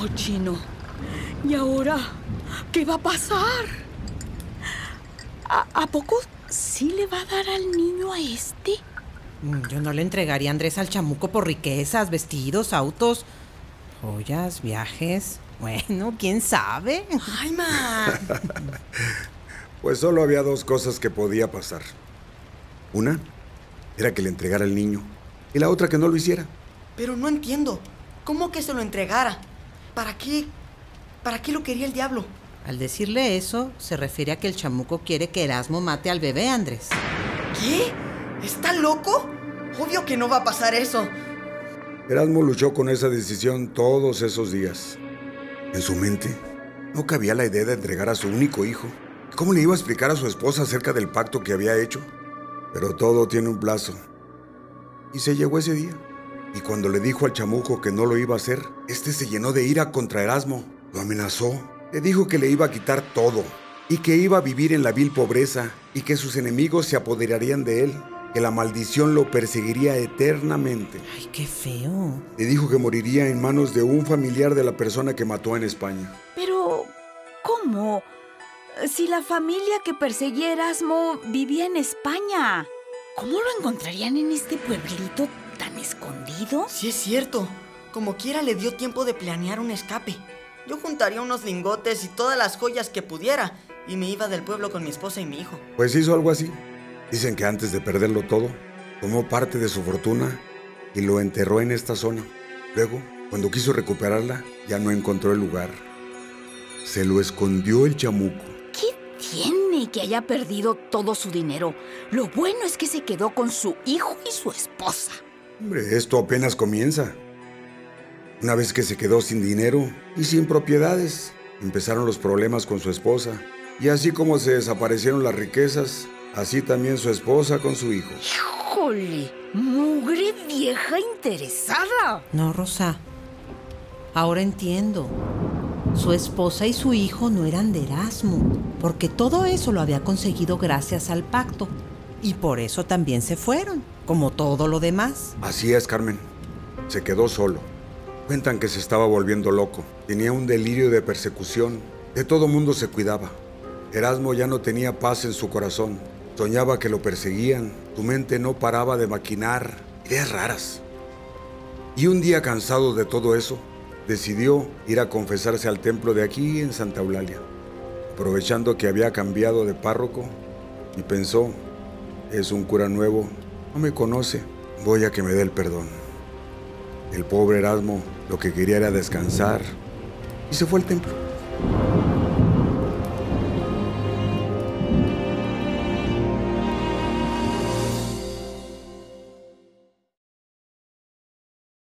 No, chino. ¿Y ahora qué va a pasar? ¿A, a poco sí le va a dar al niño a este? Mm, Yo no le entregaría a Andrés al chamuco por riquezas, vestidos, autos, joyas, viajes. Bueno, quién sabe. Ay, ma. Pues solo había dos cosas que podía pasar. Una era que le entregara al niño y la otra que no lo hiciera. Pero no entiendo. ¿Cómo que se lo entregara? ¿Para qué? ¿Para qué lo quería el diablo? Al decirle eso, se refiere a que el chamuco quiere que Erasmo mate al bebé, Andrés. ¿Qué? ¿Está loco? Obvio que no va a pasar eso. Erasmo luchó con esa decisión todos esos días. En su mente no cabía la idea de entregar a su único hijo. ¿Cómo le iba a explicar a su esposa acerca del pacto que había hecho? Pero todo tiene un plazo. Y se llegó ese día. Y cuando le dijo al chamuco que no lo iba a hacer, este se llenó de ira contra Erasmo. Lo amenazó. Le dijo que le iba a quitar todo. Y que iba a vivir en la vil pobreza. Y que sus enemigos se apoderarían de él. Que la maldición lo perseguiría eternamente. Ay, qué feo. Le dijo que moriría en manos de un familiar de la persona que mató en España. Pero, ¿cómo? Si la familia que perseguía Erasmo vivía en España, ¿cómo lo encontrarían en este pueblito tan escondido? Sí es cierto. Como quiera le dio tiempo de planear un escape. Yo juntaría unos lingotes y todas las joyas que pudiera y me iba del pueblo con mi esposa y mi hijo. Pues hizo algo así. Dicen que antes de perderlo todo, tomó parte de su fortuna y lo enterró en esta zona. Luego, cuando quiso recuperarla, ya no encontró el lugar. Se lo escondió el chamuco. ¿Qué tiene que haya perdido todo su dinero? Lo bueno es que se quedó con su hijo y su esposa. Hombre, esto apenas comienza. Una vez que se quedó sin dinero y sin propiedades, empezaron los problemas con su esposa. Y así como se desaparecieron las riquezas, así también su esposa con su hijo. ¡Híjole! ¡Mugre vieja interesada! No, Rosa. Ahora entiendo. Su esposa y su hijo no eran de Erasmo, porque todo eso lo había conseguido gracias al pacto. Y por eso también se fueron, como todo lo demás. Así es, Carmen. Se quedó solo. Cuentan que se estaba volviendo loco. Tenía un delirio de persecución. De todo mundo se cuidaba. Erasmo ya no tenía paz en su corazón. Soñaba que lo perseguían. Su mente no paraba de maquinar ideas raras. Y un día cansado de todo eso, decidió ir a confesarse al templo de aquí en Santa Eulalia. Aprovechando que había cambiado de párroco y pensó, es un cura nuevo, no me conoce, voy a que me dé el perdón. El pobre Erasmo lo que quería era descansar y se fue al templo.